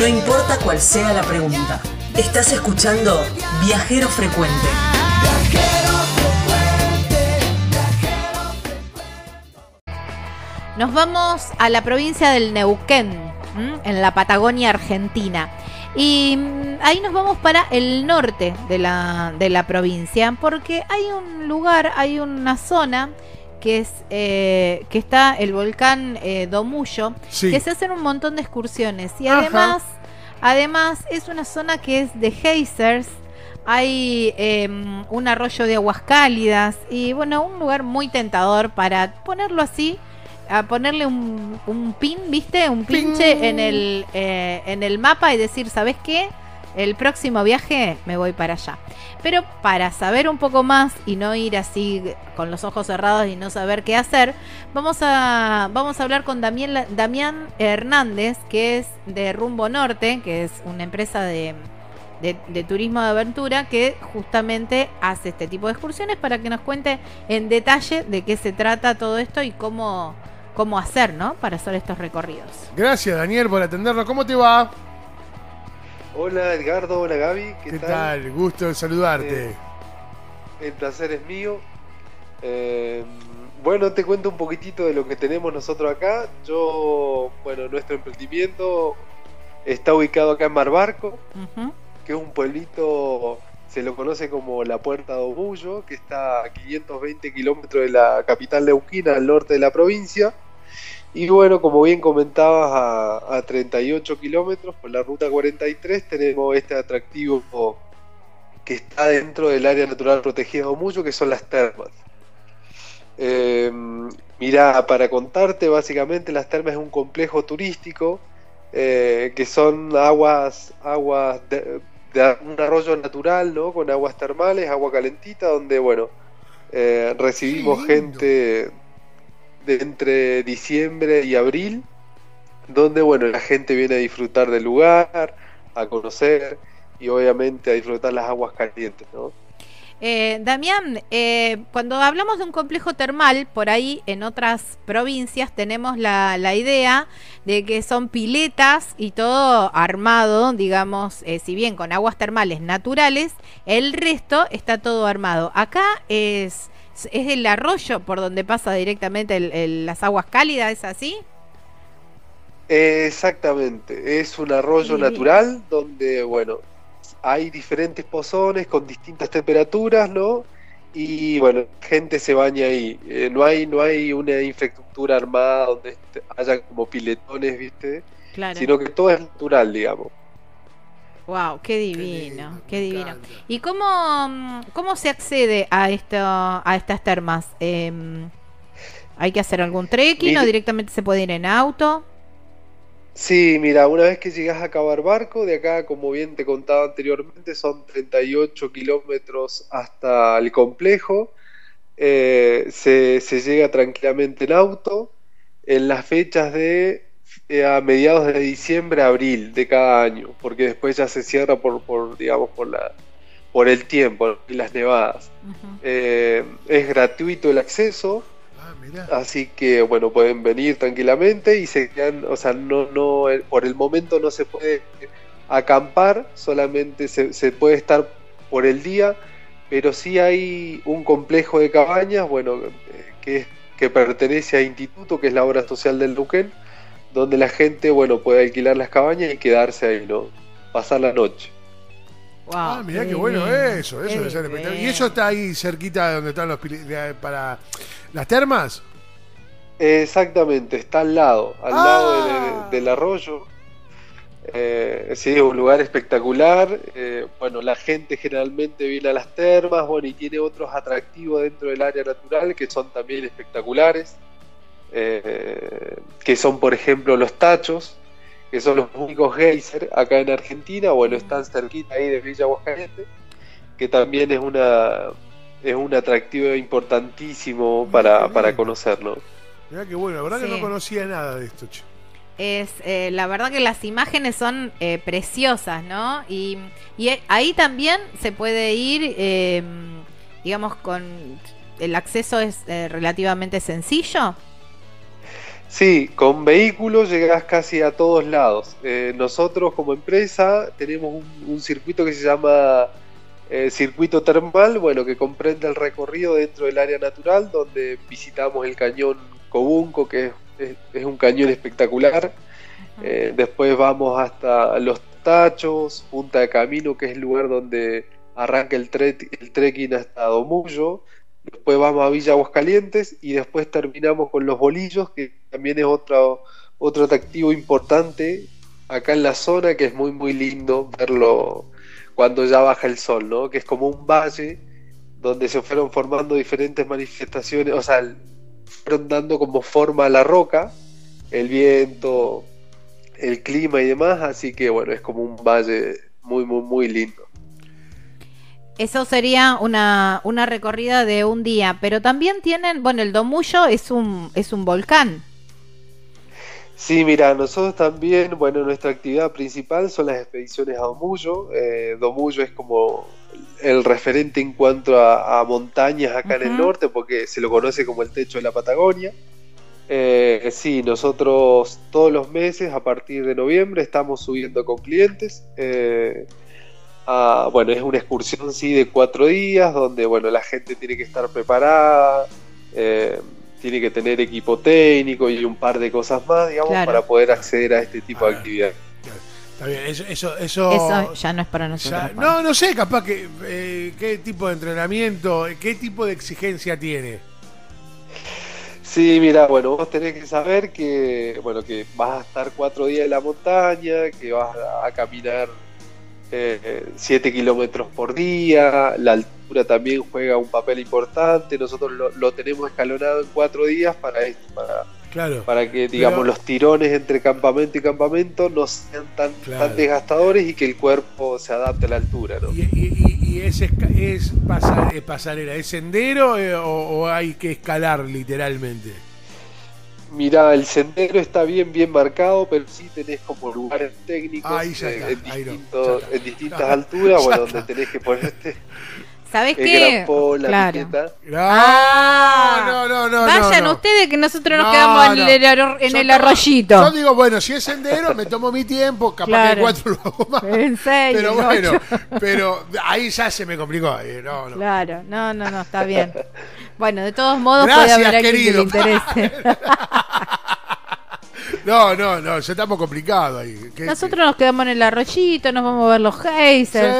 No importa cuál sea la pregunta. Estás escuchando Viajero Frecuente. Nos vamos a la provincia del Neuquén, en la Patagonia Argentina. Y mm, ahí nos vamos para el norte de la, de la provincia, porque hay un lugar, hay una zona que es eh, que está el volcán eh, Domullo, que se hacen un montón de excursiones. Y además además es una zona que es de geysers, hay em, un arroyo de aguas cálidas y bueno un lugar muy tentador para ponerlo así a ponerle un, un pin, ¿viste? Un pinche en el, eh, en el mapa y decir, ¿sabes qué? El próximo viaje me voy para allá. Pero para saber un poco más y no ir así con los ojos cerrados y no saber qué hacer, vamos a, vamos a hablar con Damián, Hernández, que es de Rumbo Norte, que es una empresa de, de, turismo de aventura que justamente hace este tipo de excursiones para que nos cuente en detalle de qué se trata todo esto y cómo, cómo hacer, ¿no? Para hacer estos recorridos. Gracias, Daniel, por atendernos. ¿Cómo te va? Hola, Edgardo. Hola, Gaby. ¿Qué, tal? Gusto de saludarte. Eh, el placer es mío. Eh, bueno, te cuento un poquitito de lo que tenemos nosotros acá. Yo, bueno, nuestro emprendimiento está ubicado acá en Marbarco, que es un pueblito, se lo conoce como la Puerta de Obullo, que está a 520 kilómetros de la capital neuquina, al norte de la provincia. Y bueno, como bien comentabas, a, 38 kilómetros por la ruta 43 tenemos este atractivo que está dentro del área natural protegida de Mucho, que son las termas. Eh, mira, para contarte, básicamente las termas es un complejo turístico eh, que son aguas, aguas de, un arroyo natural, ¿no? Con aguas termales, agua calentita, donde, bueno, eh, recibimos gente de entre diciembre y abril, donde bueno, la gente viene a disfrutar del lugar, a conocer y obviamente a disfrutar las aguas calientes, ¿no? Eh, Damián, eh, cuando hablamos de un complejo termal, por ahí en otras provincias tenemos la, idea de que son piletas y todo armado, digamos, eh, si bien con aguas termales naturales, el resto está todo armado. Acá es es el arroyo por donde pasa directamente las aguas cálidas, ¿es así? Exactamente, es un arroyo natural donde, bueno, hay diferentes pozones con distintas temperaturas, ¿no? Y bueno, gente se baña ahí. Eh, no hay no hay una infraestructura armada donde haya como piletones, ¿viste? Claro. Sino que todo es natural, digamos. Wow, qué divino, qué, divino. ¿Y cómo, mm, cómo se accede a esto, a estas termas? Em, ¿Hay que hacer algún trekking o directamente se puede ir en auto? Sí, mira, una vez que llegas a Cabar Barco, de acá, como bien te contaba anteriormente, son 38 kilómetros hasta el complejo. Eh, se, se llega tranquilamente en auto. En las fechas de a mediados de diciembre, abril de cada año, porque después ya se cierra por, por digamos, por la por el tiempo y las nevadas. Eh, es gratuito el acceso, ah, así que bueno, pueden venir tranquilamente y se quedan, o sea, no, no, eh, por el momento no se puede acampar, solamente se, se puede estar por el día, pero sí hay un complejo de cabañas, bueno, que, que pertenece a Instituto, que es la obra social del Luquén, donde la gente, bueno, puede alquilar las cabañas y quedarse ahí, ¿no? Pasar la noche. ah, mirá qué, bueno eso, eso ¿Y eso está ahí cerquita de donde están los para las termas? Exactamente, está al lado, al lado ah. del, arroyo. Eh, sí, es un lugar espectacular. Eh, bueno, la gente generalmente viene a las termas, bueno, y tiene otros atractivos dentro del área natural que son también espectaculares. Eh, que son por ejemplo los tachos, que son los únicos geysers acá en Argentina, bueno, están cerquita ahí de Villa Aguascalientes, que también es una es un atractivo importantísimo para, para conocerlo. Mirá que bueno, la verdad que no conocía nada de esto, Es, eh, la verdad que las imágenes son eh, preciosas, ¿no? Y, y, ahí también se puede ir, digamos, con el acceso es relativamente sencillo. Sí, con vehículos llegás casi a todos lados. Eh, nosotros como empresa tenemos un, circuito que se llama eh, circuito termal, bueno, que comprende el recorrido dentro del área natural, donde visitamos el cañón Cobunco, que es, un cañón espectacular. Eh, después vamos hasta los Tachos, Punta de Camino, que es el lugar donde arranca el, el trekking hasta Domullo después vamos a Villa Aguascalientes y después terminamos con los bolillos, que también es otro, otro atractivo importante acá en la zona, que es muy muy lindo verlo cuando ya baja el sol, ¿no? Que es como un valle donde se fueron formando diferentes manifestaciones, o sea, fueron dando como forma a la roca, el viento, el clima y demás, así que bueno, es como un valle muy muy muy lindo. Eso sería una, una recorrida de un día, pero también tienen, bueno, el Domullo es un, es un volcán. Sí, mira, nosotros también, bueno, nuestra actividad principal son las expediciones a Domullo. Eh, Domullo es como el referente en cuanto a, montañas acá en el norte, porque se lo conoce como el techo de la Patagonia. Eh, sí, nosotros todos los meses, a partir de noviembre, estamos subiendo con clientes. Eh, bueno, es una excursión sí de cuatro días donde bueno, la gente tiene que estar preparada, eh, tiene que tener equipo técnico y un par de cosas más, digamos, para poder acceder a este tipo de actividad. Está bien, eso, eso, eso, ya no es para nosotros. no, no sé, capaz que eh, qué tipo de entrenamiento, qué tipo de exigencia tiene. Sí, mira, bueno, vos tenés que saber que, bueno, que vas a estar cuatro días en la montaña, que vas a caminar 7 eh, kilómetros por día, la altura también juega un papel importante, nosotros lo, tenemos escalonado en 4 días para esto, para, claro, para que digamos los tirones entre campamento y campamento no sean tan, tan desgastadores y que el cuerpo se adapte a la altura. ¿no? ¿Y, y, es, es pasarela, es sendero eh, o hay que escalar literalmente? Mira, el sendero está bien, bien marcado, pero sí tenés como lugares técnicos eh, en, distintas alturas, bueno, donde tenés que ponerte. ¿Sabés qué? claro. Ah, no, no, no, Vayan ustedes que nosotros nos quedamos en, el, en el, arroyito. Yo digo, bueno, si es sendero, me tomo mi tiempo, capaz que cuatro lo hago más. En serio. Pero bueno, pero ahí ya se me complicó. No, no. Claro, no, no, no, está bien. Bueno, de todos modos puede haber alguien que le interese. No, no, no, ya estamos complicados ahí. Nosotros nos quedamos en el arroyito, nos vamos a ver los geysers.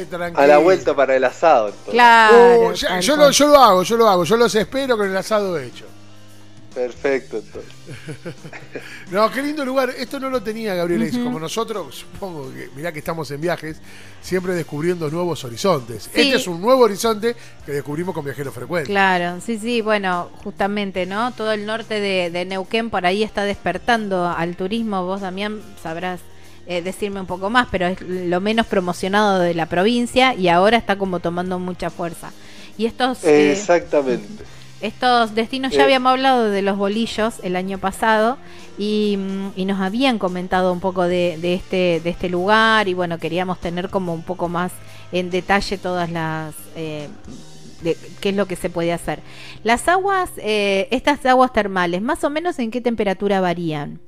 Sí, tranquilo. A la vuelta para el asado. Claro. Uh, yo, lo, yo, lo, hago, yo lo hago, yo los espero con el asado hecho. Perfecto, entonces. no, qué lindo lugar. Esto no lo tenía Gabriel. Como nosotros, supongo que, mirá que estamos en viajes, siempre descubriendo nuevos horizontes. Este es un nuevo horizonte que descubrimos con Viajeros Frecuentes. Claro, sí, sí, bueno, justamente, ¿no? Todo el norte de, Neuquén por ahí está despertando al turismo. Vos, Damián, sabrás. Eh, decirme un poco más, pero es lo menos promocionado de la provincia y ahora está como tomando mucha fuerza. Y estos... Eh, Exactamente. Estos destinos ya habíamos hablado de los bolillos el año pasado y, nos habían comentado un poco de, este, de este lugar y bueno, queríamos tener como un poco más en detalle todas las... Eh, de qué es lo que se puede hacer. Las aguas, eh, estas aguas termales, más o menos en qué temperatura varían.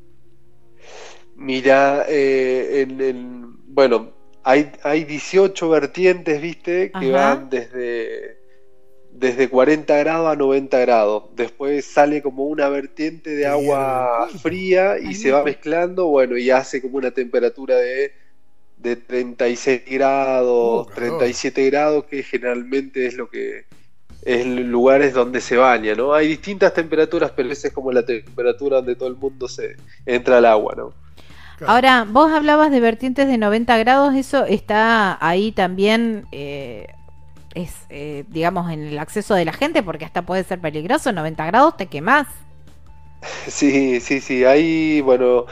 Mira, eh, en, bueno, hay, hay 18 vertientes, viste, que van desde desde 40 grados a 90 grados. Después sale como una vertiente de agua fría y se va mezclando, bueno, y hace como una temperatura de, de 36 grados, 37 grados, que generalmente es lo que es lugares donde se baña, ¿no? Hay distintas temperaturas, pero esa es como la temperatura donde todo el mundo se entra al agua, ¿no? Ahora, vos hablabas de vertientes de 90 grados, eso está ahí también eh, es, eh, digamos, en el acceso de la gente, porque hasta puede ser peligroso, 90 grados te quemas. Sí, sí, sí, ahí, bueno,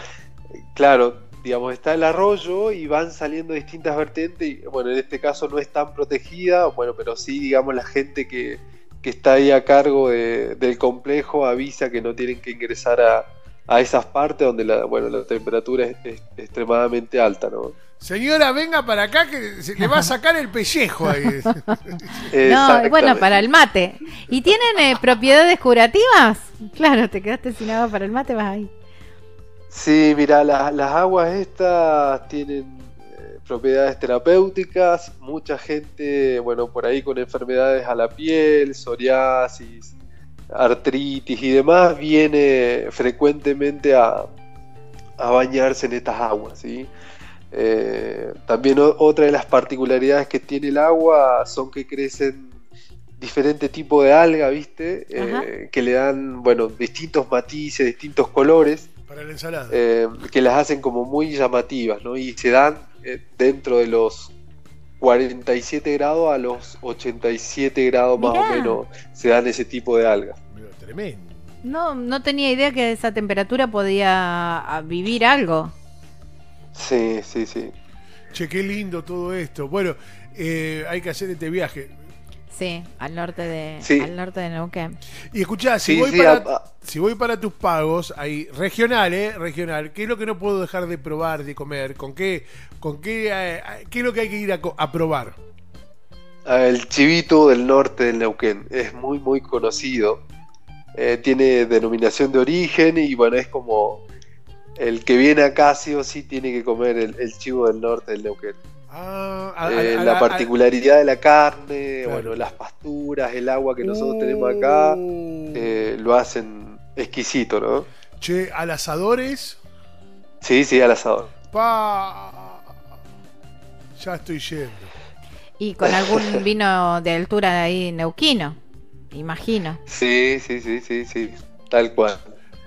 claro, digamos, está el arroyo y van saliendo distintas vertientes, y bueno, en este caso no es tan protegida, bueno, pero sí, digamos, la gente que, que está ahí a cargo del complejo avisa que no tienen que ingresar a, a esas partes donde la, bueno, la temperatura es, extremadamente alta, ¿no? Señora, venga para acá que se le va a sacar el pellejo ahí. no, bueno, para el mate. ¿Y tienen eh, propiedades curativas? Claro, te quedaste sin agua para el mate, vas ahí. Sí, mira, las aguas estas tienen eh, propiedades terapéuticas. Mucha gente, bueno, por ahí con enfermedades a la piel, psoriasis, artritis y demás, viene frecuentemente a, a bañarse en estas aguas, ¿sí? Eh, también otra de las particularidades que tiene el agua son que crecen diferentes tipos de alga, ¿viste? Eh, que le dan, bueno, distintos matices, distintos colores. Para la ensalada. Eh, que las hacen como muy llamativas, ¿no? Y se dan dentro de los 47 grados a los 87 grados más o menos se dan ese tipo de algas. Tremendo. No, no tenía idea que a esa temperatura podía vivir algo. Sí, sí, sí. Che, qué lindo todo esto. Bueno, eh, hay que hacer este viaje. Sí, al norte de, al norte de Neuquén. Y escuchá, si, voy para, si voy para tus pagos, ahí, regional, ¿eh? Regional, ¿qué es lo que no puedo dejar de probar, de comer? ¿Con qué, con qué, eh, qué es lo que hay que ir a, probar? Ah, el chivito del norte del Neuquén es muy, muy conocido. Eh, tiene denominación de origen y bueno, es como el que viene acá sí o sí tiene que comer el, chivo del norte del Neuquén. Ah, eh, la particularidad de la carne, bueno, las pasturas, el agua que nosotros tenemos acá, uh. eh, lo hacen exquisito, ¿no? Che, ¿al asadores? Sí, sí, al asador. Pa... Ya estoy yendo. Y con algún vino de altura ahí neuquino, imagino. Sí, sí, sí, sí, sí, tal cual.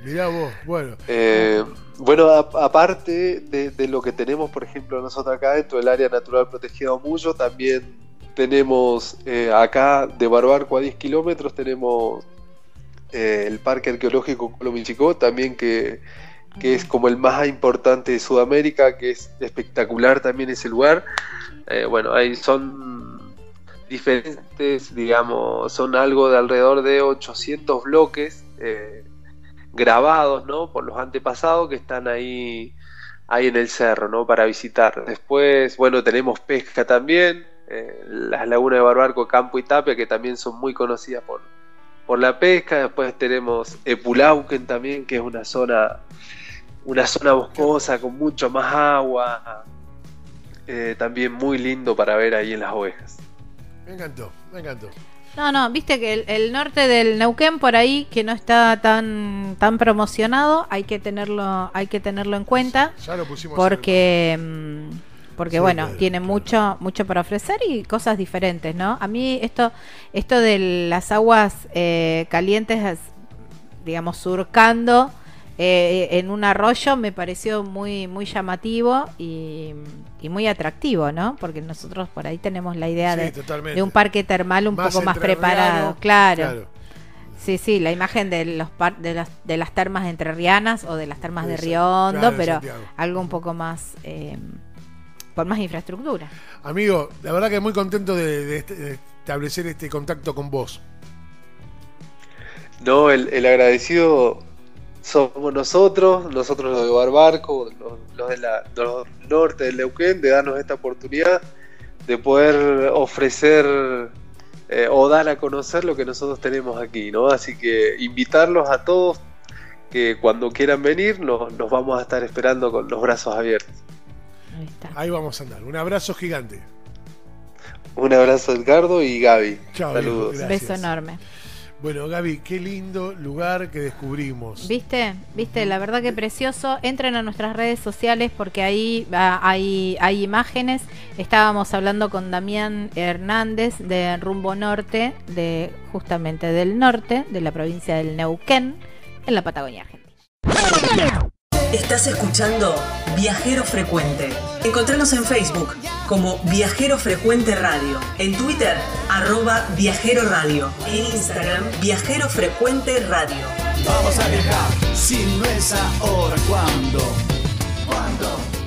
Mirá vos, bueno. Eh, bueno, aparte de, lo que tenemos, por ejemplo, nosotros acá dentro del área natural protegida Muyo, también tenemos eh, acá de Barbarco a 10 kilómetros, tenemos eh, el Parque Arqueológico Colomichicó, también que, que, es como el más importante de Sudamérica, que es espectacular también ese lugar. Eh, bueno, ahí son diferentes, digamos, son algo de alrededor de 800 bloques grabados, ¿no? Por los antepasados que están ahí, ahí en el cerro, ¿no? Para visitar. Después, bueno, tenemos pesca también, eh, las lagunas de Barbarco, Campo y Tapia, que también son muy conocidas por, por la pesca. Después tenemos Epulauquen también, que es una zona, una zona boscosa con mucho más agua. Eh, también muy lindo para ver ahí en las ovejas. Me encantó, me encantó. No, no, viste que el, norte del Neuquén por ahí que no está tan tan promocionado, hay que tenerlo hay que tenerlo en cuenta. Ya lo pusimos porque mm, porque bueno, tiene mucho mucho para ofrecer y cosas diferentes, ¿no? A mí esto esto de las aguas eh, calientes digamos surcando eh, en un arroyo me pareció muy, muy llamativo y, muy atractivo, ¿no? Porque nosotros por ahí tenemos la idea de, de, un parque termal un poco más preparado, claro. Sí, sí, la imagen de los de las, de las termas entrerrianas o de las termas de Río Hondo, pero algo un poco más eh, con más infraestructura. Amigo, la verdad que muy contento de, establecer este contacto con vos. No, el, el agradecido somos nosotros, nosotros los de Barbarco, los, de la, norte del Neuquén, de darnos esta oportunidad de poder ofrecer eh, o dar a conocer lo que nosotros tenemos aquí, ¿no? Así que invitarlos a todos que cuando quieran venir nos, vamos a estar esperando con los brazos abiertos. Ahí, Ahí vamos a andar. Un abrazo gigante. Un abrazo Edgardo y Gaby. Chao, Saludos. Beso enorme. Bueno, Gaby, qué lindo lugar que descubrimos. ¿Viste? ¿Viste? La verdad que precioso. Entren a nuestras redes sociales porque ahí hay, hay imágenes. Estábamos hablando con Damián Hernández de Rumbo Norte, de justamente del norte, de la provincia del Neuquén, en la Patagonia Argentina. Estás escuchando Viajero Frecuente. Encontranos en Facebook como Viajero Frecuente Radio, en Twitter arroba Viajero Radio, en Instagram Viajero Frecuente Radio. Vamos a viajar, si no es ahora, ¿cuándo? ¿Cuándo?